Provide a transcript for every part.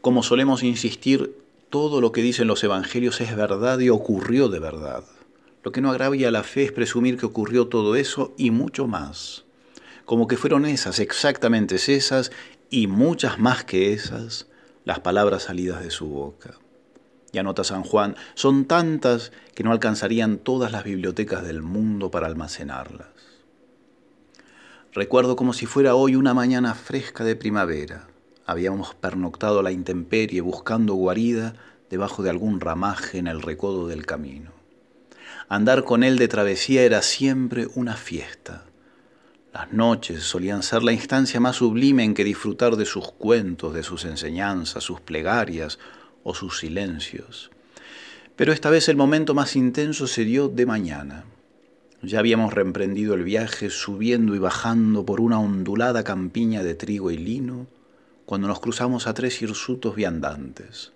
Como solemos insistir, todo lo que dicen los evangelios es verdad y ocurrió de verdad. Lo que no agravia la fe es presumir que ocurrió todo eso y mucho más. Como que fueron esas, exactamente esas, y muchas más que esas, las palabras salidas de su boca. Y anota San Juan, son tantas que no alcanzarían todas las bibliotecas del mundo para almacenarlas. Recuerdo como si fuera hoy una mañana fresca de primavera. Habíamos pernoctado la intemperie buscando guarida debajo de algún ramaje en el recodo del camino. Andar con él de travesía era siempre una fiesta. Las noches solían ser la instancia más sublime en que disfrutar de sus cuentos, de sus enseñanzas, sus plegarias o sus silencios. Pero esta vez el momento más intenso se dio de mañana. Ya habíamos reemprendido el viaje subiendo y bajando por una ondulada campiña de trigo y lino, cuando nos cruzamos a tres hirsutos viandantes.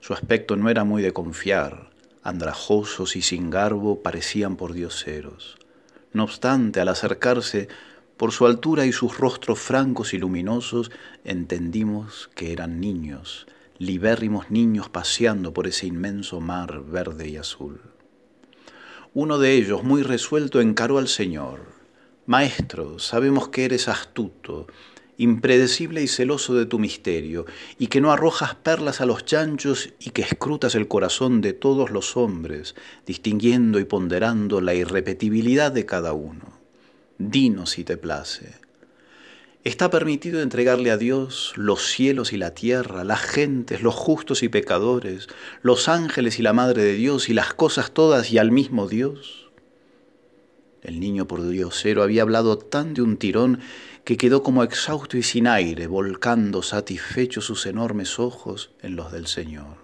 Su aspecto no era muy de confiar, andrajosos y sin garbo parecían por dioseros. No obstante, al acercarse, por su altura y sus rostros francos y luminosos, entendimos que eran niños, libérrimos niños paseando por ese inmenso mar verde y azul. Uno de ellos, muy resuelto, encaró al Señor. Maestro, sabemos que eres astuto, impredecible y celoso de tu misterio, y que no arrojas perlas a los chanchos y que escrutas el corazón de todos los hombres, distinguiendo y ponderando la irrepetibilidad de cada uno. Dinos si te place. Está permitido entregarle a Dios los cielos y la tierra, las gentes, los justos y pecadores, los ángeles y la Madre de Dios y las cosas todas y al mismo Dios. El niño por diosero había hablado tan de un tirón que quedó como exhausto y sin aire, volcando satisfecho sus enormes ojos en los del Señor.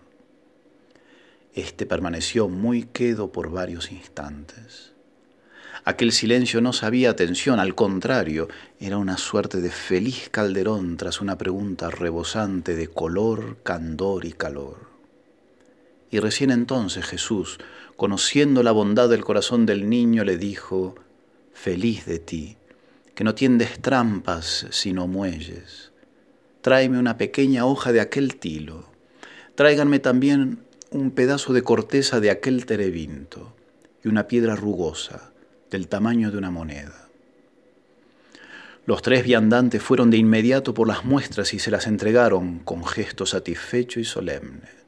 Este permaneció muy quedo por varios instantes. Aquel silencio no sabía atención, al contrario, era una suerte de feliz calderón tras una pregunta rebosante de color, candor y calor. Y recién entonces Jesús, conociendo la bondad del corazón del niño, le dijo, Feliz de ti, que no tiendes trampas sino muelles. Tráeme una pequeña hoja de aquel tilo. Tráiganme también un pedazo de corteza de aquel terebinto y una piedra rugosa del tamaño de una moneda. Los tres viandantes fueron de inmediato por las muestras y se las entregaron con gesto satisfecho y solemne.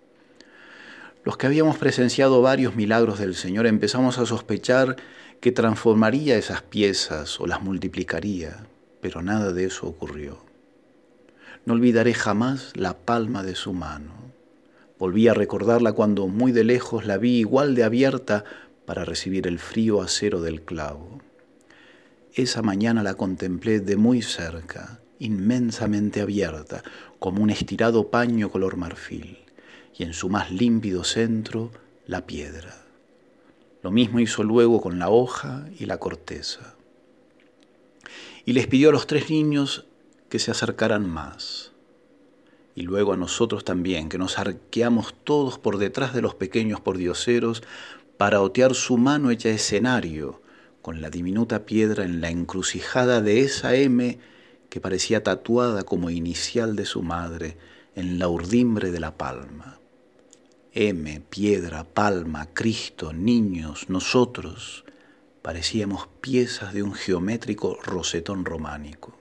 Los que habíamos presenciado varios milagros del Señor empezamos a sospechar que transformaría esas piezas o las multiplicaría, pero nada de eso ocurrió. No olvidaré jamás la palma de su mano. Volví a recordarla cuando muy de lejos la vi igual de abierta para recibir el frío acero del clavo. Esa mañana la contemplé de muy cerca, inmensamente abierta, como un estirado paño color marfil, y en su más límpido centro la piedra. Lo mismo hizo luego con la hoja y la corteza. Y les pidió a los tres niños que se acercaran más, y luego a nosotros también, que nos arqueamos todos por detrás de los pequeños pordioseros para otear su mano hecha escenario con la diminuta piedra en la encrucijada de esa M que parecía tatuada como inicial de su madre en la urdimbre de la palma. M, piedra, palma, Cristo, niños, nosotros, parecíamos piezas de un geométrico rosetón románico.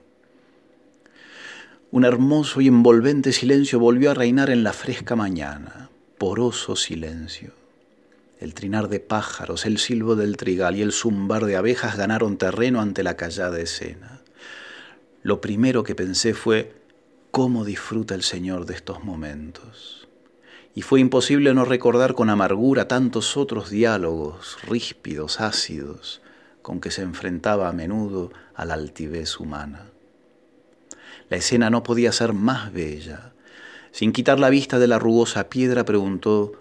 Un hermoso y envolvente silencio volvió a reinar en la fresca mañana, poroso silencio el trinar de pájaros, el silbo del trigal y el zumbar de abejas ganaron terreno ante la callada escena. Lo primero que pensé fue cómo disfruta el Señor de estos momentos. Y fue imposible no recordar con amargura tantos otros diálogos ríspidos, ácidos, con que se enfrentaba a menudo a la altivez humana. La escena no podía ser más bella. Sin quitar la vista de la rugosa piedra, preguntó,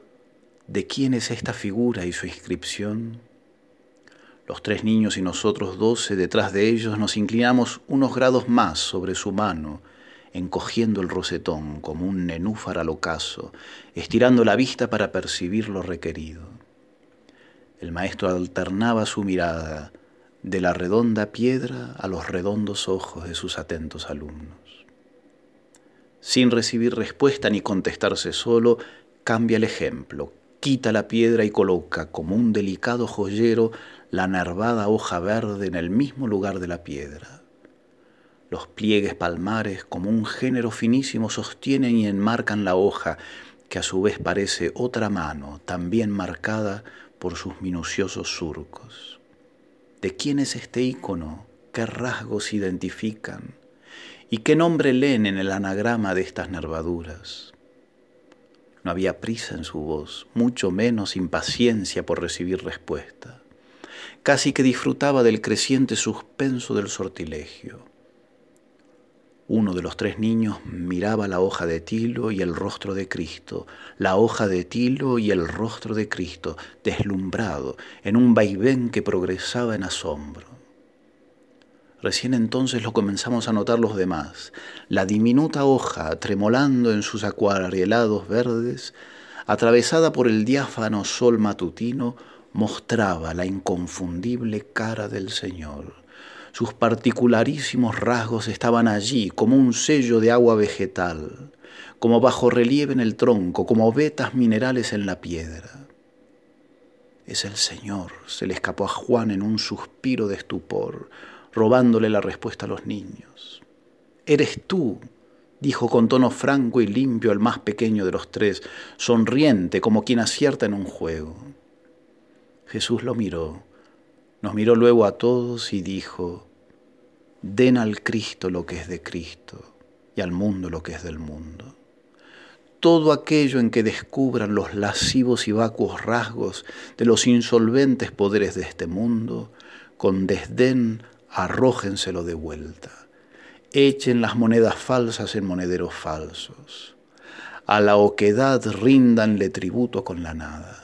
¿De quién es esta figura y su inscripción? Los tres niños y nosotros doce detrás de ellos nos inclinamos unos grados más sobre su mano, encogiendo el rosetón como un nenúfar al ocaso, estirando la vista para percibir lo requerido. El maestro alternaba su mirada de la redonda piedra a los redondos ojos de sus atentos alumnos. Sin recibir respuesta ni contestarse solo, cambia el ejemplo, quita la piedra y coloca como un delicado joyero la nervada hoja verde en el mismo lugar de la piedra. Los pliegues palmares, como un género finísimo, sostienen y enmarcan la hoja, que a su vez parece otra mano, también marcada por sus minuciosos surcos. ¿De quién es este ícono? ¿Qué rasgos identifican? ¿Y qué nombre leen en el anagrama de estas nervaduras? No había prisa en su voz, mucho menos impaciencia por recibir respuesta. Casi que disfrutaba del creciente suspenso del sortilegio. Uno de los tres niños miraba la hoja de tilo y el rostro de Cristo, la hoja de tilo y el rostro de Cristo, deslumbrado en un vaivén que progresaba en asombro. Recién entonces lo comenzamos a notar los demás. La diminuta hoja, tremolando en sus acuarelados verdes, atravesada por el diáfano sol matutino, mostraba la inconfundible cara del Señor. Sus particularísimos rasgos estaban allí como un sello de agua vegetal, como bajo relieve en el tronco, como vetas minerales en la piedra. Es el Señor, se le escapó a Juan en un suspiro de estupor robándole la respuesta a los niños. Eres tú, dijo con tono franco y limpio el más pequeño de los tres, sonriente como quien acierta en un juego. Jesús lo miró, nos miró luego a todos y dijo, den al Cristo lo que es de Cristo y al mundo lo que es del mundo. Todo aquello en que descubran los lascivos y vacuos rasgos de los insolventes poderes de este mundo, con desdén arrójenselo de vuelta. Echen las monedas falsas en monederos falsos. A la oquedad ríndanle tributo con la nada.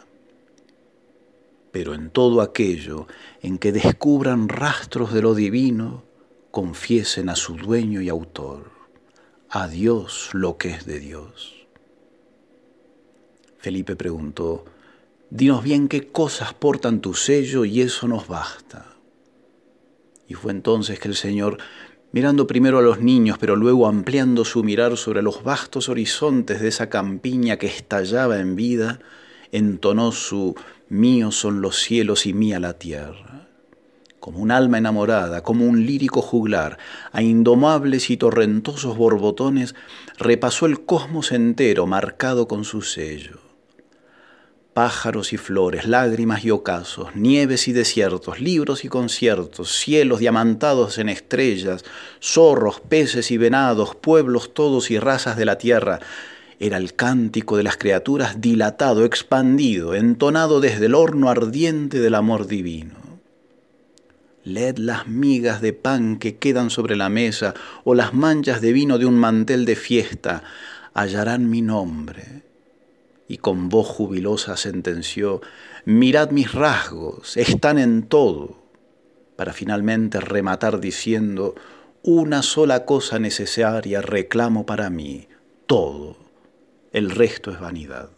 Pero en todo aquello en que descubran rastros de lo divino, confiesen a su dueño y autor, a Dios lo que es de Dios. Felipe preguntó, Dinos bien qué cosas portan tu sello y eso nos basta. Y fue entonces que el Señor, mirando primero a los niños, pero luego ampliando su mirar sobre los vastos horizontes de esa campiña que estallaba en vida, entonó su Míos son los cielos y mía la tierra. Como un alma enamorada, como un lírico juglar, a indomables y torrentosos borbotones, repasó el cosmos entero marcado con su sello pájaros y flores, lágrimas y ocasos, nieves y desiertos, libros y conciertos, cielos diamantados en estrellas, zorros, peces y venados, pueblos todos y razas de la tierra. Era el cántico de las criaturas dilatado, expandido, entonado desde el horno ardiente del amor divino. Led las migas de pan que quedan sobre la mesa o las manchas de vino de un mantel de fiesta, hallarán mi nombre. Y con voz jubilosa sentenció, mirad mis rasgos, están en todo, para finalmente rematar diciendo, una sola cosa necesaria reclamo para mí, todo, el resto es vanidad.